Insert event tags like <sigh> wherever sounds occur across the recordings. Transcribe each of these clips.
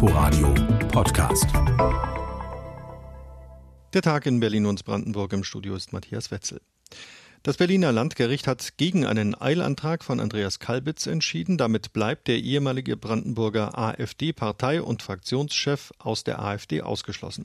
Inforadio Podcast. Der Tag in Berlin und Brandenburg im Studio ist Matthias Wetzel. Das Berliner Landgericht hat gegen einen Eilantrag von Andreas Kalbitz entschieden. Damit bleibt der ehemalige Brandenburger AfD-Partei- und Fraktionschef aus der AfD ausgeschlossen.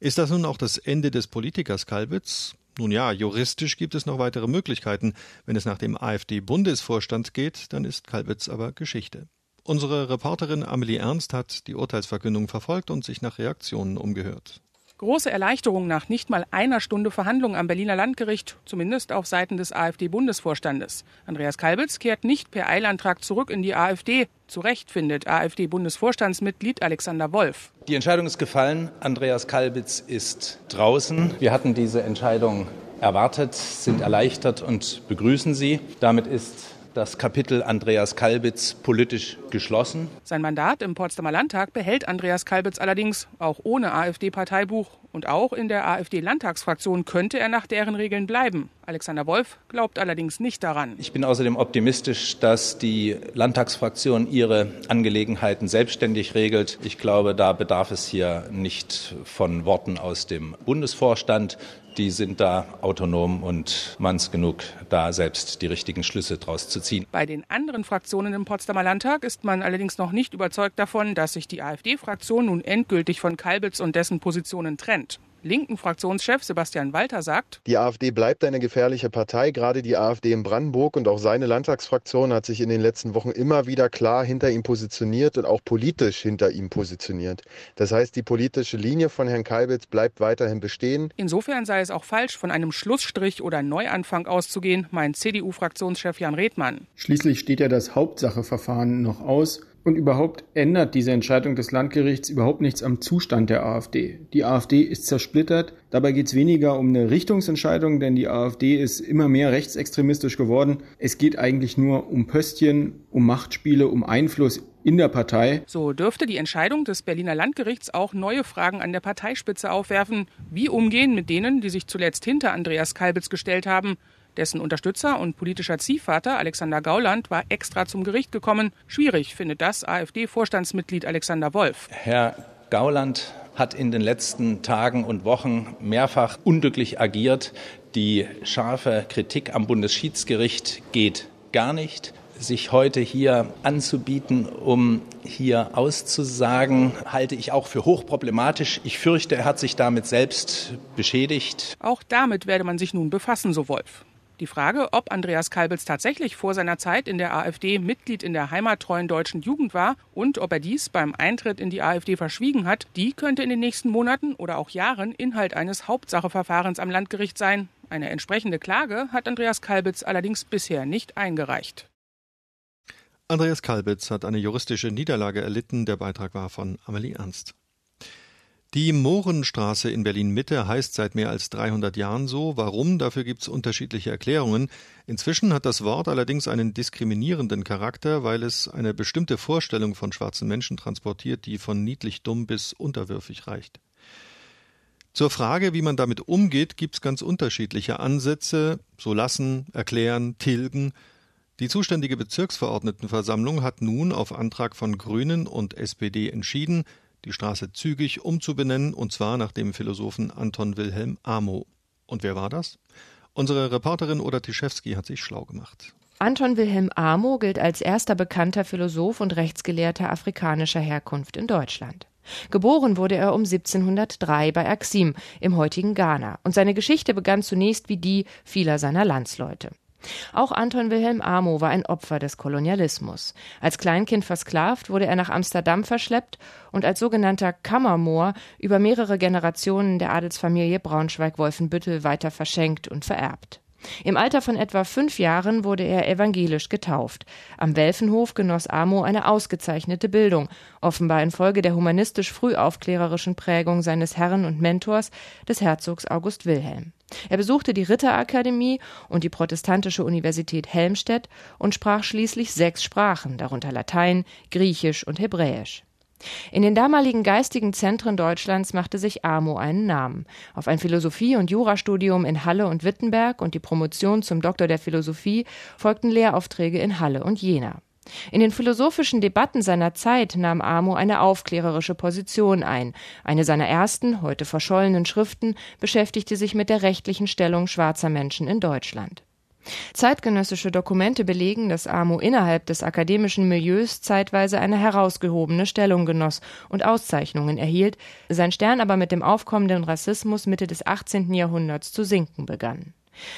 Ist das nun auch das Ende des Politikers Kalbitz? Nun ja, juristisch gibt es noch weitere Möglichkeiten. Wenn es nach dem AfD-Bundesvorstand geht, dann ist Kalbitz aber Geschichte. Unsere Reporterin Amelie Ernst hat die Urteilsverkündung verfolgt und sich nach Reaktionen umgehört. Große Erleichterung nach nicht mal einer Stunde Verhandlung am Berliner Landgericht, zumindest auf Seiten des AfD-Bundesvorstandes. Andreas Kalbitz kehrt nicht per Eilantrag zurück in die AfD. Zu Recht findet AfD-Bundesvorstandsmitglied Alexander Wolf. Die Entscheidung ist gefallen. Andreas Kalbitz ist draußen. Wir hatten diese Entscheidung erwartet, sind erleichtert und begrüßen sie. Damit ist das Kapitel Andreas Kalbitz politisch geschlossen. Sein Mandat im Potsdamer Landtag behält Andreas Kalbitz allerdings auch ohne AfD-Parteibuch. Und auch in der AfD-Landtagsfraktion könnte er nach deren Regeln bleiben. Alexander Wolf glaubt allerdings nicht daran. Ich bin außerdem optimistisch, dass die Landtagsfraktion ihre Angelegenheiten selbstständig regelt. Ich glaube, da bedarf es hier nicht von Worten aus dem Bundesvorstand die sind da autonom und manns genug, da selbst die richtigen Schlüsse draus zu ziehen. Bei den anderen Fraktionen im Potsdamer Landtag ist man allerdings noch nicht überzeugt davon, dass sich die AfD-Fraktion nun endgültig von Kalbitz und dessen Positionen trennt linken Fraktionschef Sebastian Walter sagt, die AfD bleibt eine gefährliche Partei. Gerade die AfD in Brandenburg und auch seine Landtagsfraktion hat sich in den letzten Wochen immer wieder klar hinter ihm positioniert und auch politisch hinter ihm positioniert. Das heißt, die politische Linie von Herrn Kalbitz bleibt weiterhin bestehen. Insofern sei es auch falsch, von einem Schlussstrich oder Neuanfang auszugehen, meint CDU-Fraktionschef Jan Redmann. Schließlich steht ja das Hauptsacheverfahren noch aus. Und überhaupt ändert diese Entscheidung des Landgerichts überhaupt nichts am Zustand der AfD. Die AfD ist zersplittert. Dabei geht es weniger um eine Richtungsentscheidung, denn die AfD ist immer mehr rechtsextremistisch geworden. Es geht eigentlich nur um Pöstchen, um Machtspiele, um Einfluss in der Partei. So dürfte die Entscheidung des Berliner Landgerichts auch neue Fragen an der Parteispitze aufwerfen. Wie umgehen mit denen, die sich zuletzt hinter Andreas Kalbitz gestellt haben? Dessen Unterstützer und politischer Ziehvater Alexander Gauland war extra zum Gericht gekommen. Schwierig findet das AfD-Vorstandsmitglied Alexander Wolf. Herr Gauland hat in den letzten Tagen und Wochen mehrfach unglücklich agiert. Die scharfe Kritik am Bundesschiedsgericht geht gar nicht sich heute hier anzubieten, um hier auszusagen, halte ich auch für hochproblematisch. Ich fürchte, er hat sich damit selbst beschädigt. Auch damit werde man sich nun befassen, so Wolf. Die Frage, ob Andreas Kalbitz tatsächlich vor seiner Zeit in der AfD Mitglied in der heimattreuen deutschen Jugend war und ob er dies beim Eintritt in die AfD verschwiegen hat, die könnte in den nächsten Monaten oder auch Jahren Inhalt eines Hauptsacheverfahrens am Landgericht sein. Eine entsprechende Klage hat Andreas Kalbitz allerdings bisher nicht eingereicht. Andreas Kalbitz hat eine juristische Niederlage erlitten. Der Beitrag war von Amelie Ernst. Die Mohrenstraße in Berlin-Mitte heißt seit mehr als 300 Jahren so. Warum? Dafür gibt es unterschiedliche Erklärungen. Inzwischen hat das Wort allerdings einen diskriminierenden Charakter, weil es eine bestimmte Vorstellung von schwarzen Menschen transportiert, die von niedlich dumm bis unterwürfig reicht. Zur Frage, wie man damit umgeht, gibt es ganz unterschiedliche Ansätze. So lassen, erklären, tilgen. Die zuständige Bezirksverordnetenversammlung hat nun auf Antrag von Grünen und SPD entschieden, die Straße zügig umzubenennen, und zwar nach dem Philosophen Anton Wilhelm Amo. Und wer war das? Unsere Reporterin Oda Tischewski hat sich schlau gemacht. Anton Wilhelm Amo gilt als erster bekannter Philosoph und Rechtsgelehrter afrikanischer Herkunft in Deutschland. Geboren wurde er um 1703 bei Axim im heutigen Ghana und seine Geschichte begann zunächst wie die vieler seiner Landsleute. Auch Anton Wilhelm Amo war ein Opfer des Kolonialismus. Als Kleinkind versklavt wurde er nach Amsterdam verschleppt und als sogenannter Kammermoor über mehrere Generationen der Adelsfamilie Braunschweig-Wolfenbüttel weiter verschenkt und vererbt. Im Alter von etwa fünf Jahren wurde er evangelisch getauft. Am Welfenhof genoss Amo eine ausgezeichnete Bildung, offenbar infolge der humanistisch frühaufklärerischen Prägung seines Herren und Mentors, des Herzogs August Wilhelm. Er besuchte die Ritterakademie und die protestantische Universität Helmstedt und sprach schließlich sechs Sprachen, darunter Latein, Griechisch und Hebräisch. In den damaligen geistigen Zentren Deutschlands machte sich Amo einen Namen. Auf ein Philosophie- und Jurastudium in Halle und Wittenberg und die Promotion zum Doktor der Philosophie folgten Lehraufträge in Halle und Jena. In den philosophischen Debatten seiner Zeit nahm Amo eine aufklärerische Position ein. Eine seiner ersten, heute verschollenen Schriften beschäftigte sich mit der rechtlichen Stellung schwarzer Menschen in Deutschland. Zeitgenössische Dokumente belegen, dass Amo innerhalb des akademischen Milieus zeitweise eine herausgehobene Stellung genoss und Auszeichnungen erhielt, sein Stern aber mit dem aufkommenden Rassismus Mitte des 18. Jahrhunderts zu sinken begann.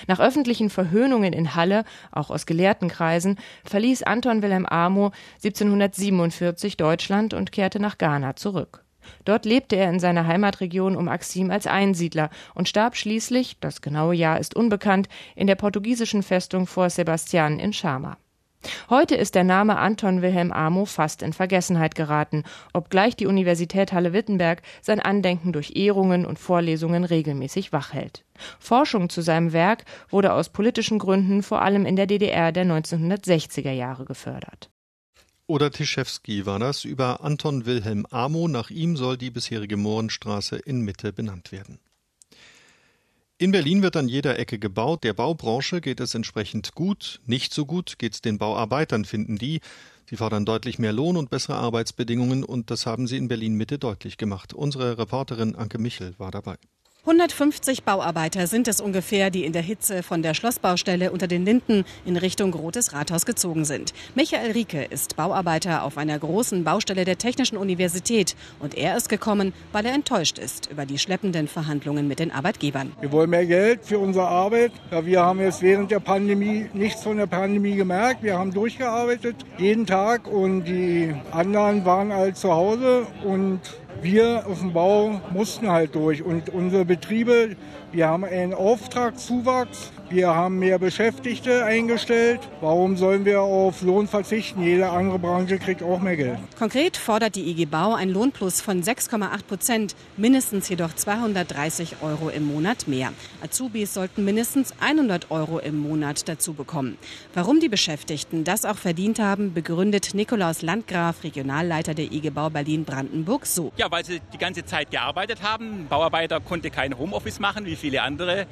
Nach öffentlichen Verhöhnungen in Halle, auch aus Gelehrtenkreisen, verließ Anton Wilhelm Amo 1747 Deutschland und kehrte nach Ghana zurück. Dort lebte er in seiner Heimatregion um Axim als Einsiedler und starb schließlich, das genaue Jahr ist unbekannt, in der portugiesischen Festung Fort Sebastian in Schama. Heute ist der Name Anton Wilhelm Amo fast in Vergessenheit geraten, obgleich die Universität Halle-Wittenberg sein Andenken durch Ehrungen und Vorlesungen regelmäßig wachhält. Forschung zu seinem Werk wurde aus politischen Gründen vor allem in der DDR der 1960er Jahre gefördert. Oder Tischewski war das über Anton Wilhelm Amo. Nach ihm soll die bisherige Mohrenstraße in Mitte benannt werden. In Berlin wird an jeder Ecke gebaut. Der Baubranche geht es entsprechend gut. Nicht so gut geht es den Bauarbeitern, finden die. Sie fordern deutlich mehr Lohn und bessere Arbeitsbedingungen und das haben sie in Berlin Mitte deutlich gemacht. Unsere Reporterin Anke Michel war dabei. 150 Bauarbeiter sind es ungefähr, die in der Hitze von der Schlossbaustelle unter den Linden in Richtung Rotes Rathaus gezogen sind. Michael Rieke ist Bauarbeiter auf einer großen Baustelle der Technischen Universität und er ist gekommen, weil er enttäuscht ist über die schleppenden Verhandlungen mit den Arbeitgebern. Wir wollen mehr Geld für unsere Arbeit. Ja, wir haben jetzt während der Pandemie nichts von der Pandemie gemerkt. Wir haben durchgearbeitet jeden Tag und die anderen waren halt zu Hause und wir auf dem Bau mussten halt durch. Und unsere Betriebe, wir haben einen Auftragszuwachs wir haben mehr Beschäftigte eingestellt. Warum sollen wir auf Lohn verzichten? Jede andere Branche kriegt auch mehr Geld. Konkret fordert die IG Bau ein Lohnplus von 6,8 Prozent, mindestens jedoch 230 Euro im Monat mehr. Azubis sollten mindestens 100 Euro im Monat dazu bekommen. Warum die Beschäftigten das auch verdient haben, begründet Nikolaus Landgraf, Regionalleiter der IG Bau Berlin-Brandenburg, so. Ja, weil sie die ganze Zeit gearbeitet haben. Ein Bauarbeiter konnte kein Homeoffice machen, wie viele andere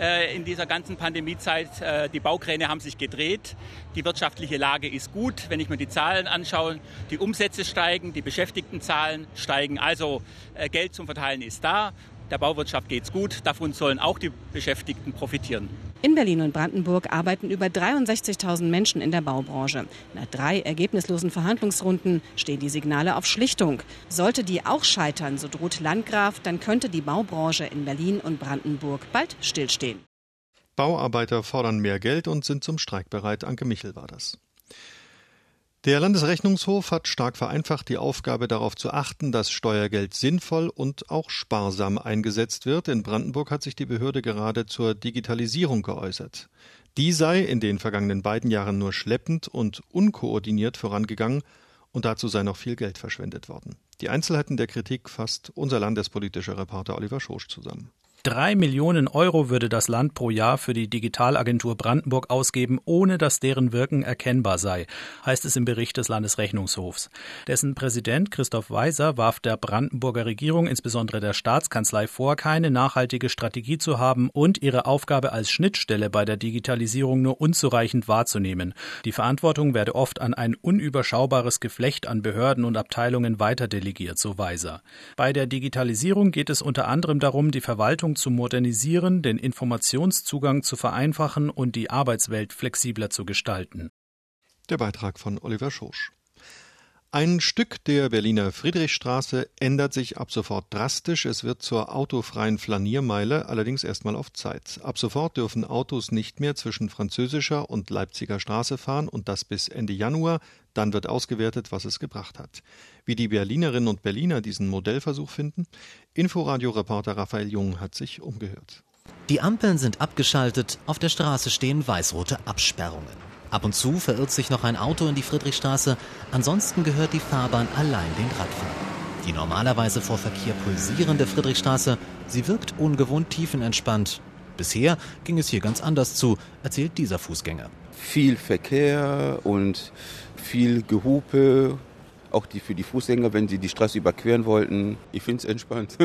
äh, in dieser ganzen Pandemiezeit. Äh, die Baukräne haben sich gedreht. Die wirtschaftliche Lage ist gut. Wenn ich mir die Zahlen anschaue, die Umsätze steigen, die Beschäftigtenzahlen steigen. Also äh, Geld zum Verteilen ist da. Der Bauwirtschaft geht es gut. Davon sollen auch die Beschäftigten profitieren. In Berlin und Brandenburg arbeiten über 63.000 Menschen in der Baubranche. Nach drei ergebnislosen Verhandlungsrunden stehen die Signale auf Schlichtung. Sollte die auch scheitern, so droht Landgraf, dann könnte die Baubranche in Berlin und Brandenburg bald stillstehen. Bauarbeiter fordern mehr Geld und sind zum Streik bereit. Anke Michel war das. Der Landesrechnungshof hat stark vereinfacht die Aufgabe darauf zu achten, dass Steuergeld sinnvoll und auch sparsam eingesetzt wird. In Brandenburg hat sich die Behörde gerade zur Digitalisierung geäußert. Die sei in den vergangenen beiden Jahren nur schleppend und unkoordiniert vorangegangen und dazu sei noch viel Geld verschwendet worden. Die Einzelheiten der Kritik fasst unser landespolitischer Reporter Oliver Schosch zusammen. Drei Millionen Euro würde das Land pro Jahr für die Digitalagentur Brandenburg ausgeben, ohne dass deren Wirken erkennbar sei, heißt es im Bericht des Landesrechnungshofs. Dessen Präsident Christoph Weiser warf der Brandenburger Regierung, insbesondere der Staatskanzlei, vor, keine nachhaltige Strategie zu haben und ihre Aufgabe als Schnittstelle bei der Digitalisierung nur unzureichend wahrzunehmen. Die Verantwortung werde oft an ein unüberschaubares Geflecht an Behörden und Abteilungen weiterdelegiert, so Weiser. Bei der Digitalisierung geht es unter anderem darum, die Verwaltung zu modernisieren, den Informationszugang zu vereinfachen und die Arbeitswelt flexibler zu gestalten. Der Beitrag von Oliver Schosch. Ein Stück der Berliner Friedrichstraße ändert sich ab sofort drastisch. Es wird zur autofreien Flaniermeile, allerdings erstmal auf Zeit. Ab sofort dürfen Autos nicht mehr zwischen französischer und Leipziger Straße fahren und das bis Ende Januar. Dann wird ausgewertet, was es gebracht hat. Wie die Berlinerinnen und Berliner diesen Modellversuch finden? Inforadio-Reporter Raphael Jung hat sich umgehört. Die Ampeln sind abgeschaltet, auf der Straße stehen weißrote Absperrungen. Ab und zu verirrt sich noch ein Auto in die Friedrichstraße, ansonsten gehört die Fahrbahn allein den Radfahrern. Die normalerweise vor Verkehr pulsierende Friedrichstraße, sie wirkt ungewohnt tiefenentspannt. Bisher ging es hier ganz anders zu, erzählt dieser Fußgänger. Viel Verkehr und viel Gehupe, auch die für die Fußgänger, wenn sie die Straße überqueren wollten. Ich finde es entspannt.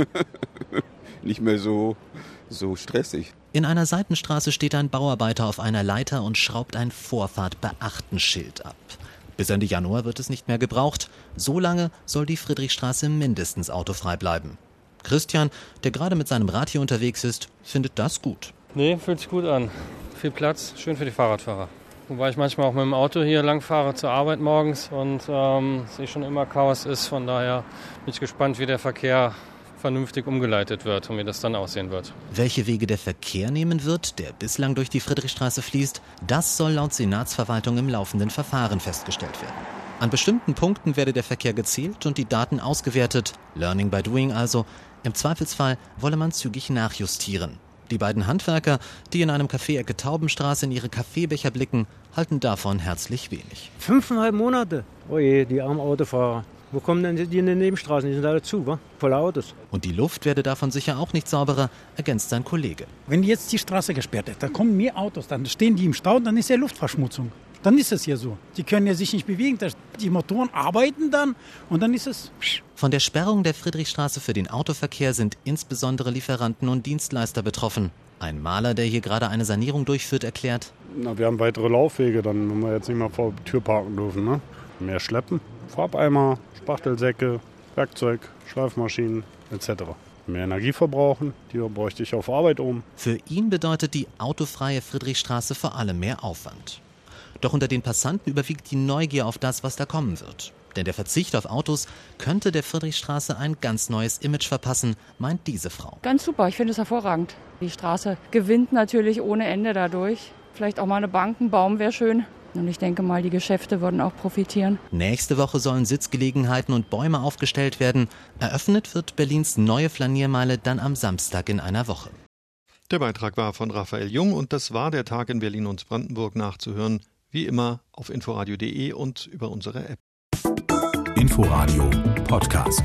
<laughs> Nicht mehr so, so stressig. In einer Seitenstraße steht ein Bauarbeiter auf einer Leiter und schraubt ein Vorfahrt beachten Schild ab. Bis Ende Januar wird es nicht mehr gebraucht. So lange soll die Friedrichstraße mindestens autofrei bleiben. Christian, der gerade mit seinem Rad hier unterwegs ist, findet das gut. Nee, fühlt sich gut an. Viel Platz, schön für die Fahrradfahrer. Wobei ich manchmal auch mit dem Auto hier lang fahre zur Arbeit morgens und ähm, es eh schon immer Chaos ist. Von daher bin ich gespannt, wie der Verkehr vernünftig umgeleitet wird und wie das dann aussehen wird. Welche Wege der Verkehr nehmen wird, der bislang durch die Friedrichstraße fließt, das soll laut Senatsverwaltung im laufenden Verfahren festgestellt werden. An bestimmten Punkten werde der Verkehr gezählt und die Daten ausgewertet. Learning by doing also. Im Zweifelsfall wolle man zügig nachjustieren. Die beiden Handwerker, die in einem Café Ecke Taubenstraße in ihre Kaffeebecher blicken, halten davon herzlich wenig. Fünfeinhalb Monate? Oje, die armen Autofahrer. Wo kommen denn die in den Nebenstraßen? Die sind alle zu, wa? Voller Autos. Und die Luft werde davon sicher auch nicht sauberer, ergänzt sein Kollege. Wenn jetzt die Straße gesperrt ist, da kommen mehr Autos, dann stehen die im Stau, dann ist ja Luftverschmutzung. Dann ist es ja so. Die können ja sich nicht bewegen. Die Motoren arbeiten dann und dann ist es. Von der Sperrung der Friedrichstraße für den Autoverkehr sind insbesondere Lieferanten und Dienstleister betroffen. Ein Maler, der hier gerade eine Sanierung durchführt, erklärt: Na, wir haben weitere Laufwege, dann, wenn wir jetzt nicht mehr vor der Tür parken dürfen. Ne? Mehr Schleppen, Farbeimer, Spachtelsäcke, Werkzeug, Schleifmaschinen etc. Mehr Energie verbrauchen, die bräuchte ich auf Arbeit um. Für ihn bedeutet die autofreie Friedrichstraße vor allem mehr Aufwand. Doch unter den Passanten überwiegt die Neugier auf das, was da kommen wird. Denn der Verzicht auf Autos könnte der Friedrichstraße ein ganz neues Image verpassen, meint diese Frau. Ganz super, ich finde es hervorragend. Die Straße gewinnt natürlich ohne Ende dadurch. Vielleicht auch mal eine Bank, ein Baum wäre schön. Und ich denke mal, die Geschäfte würden auch profitieren. Nächste Woche sollen Sitzgelegenheiten und Bäume aufgestellt werden. Eröffnet wird Berlins neue Flaniermeile dann am Samstag in einer Woche. Der Beitrag war von Raphael Jung und das war der Tag in Berlin und Brandenburg nachzuhören wie immer auf inforadio.de und über unsere App. Inforadio Podcast.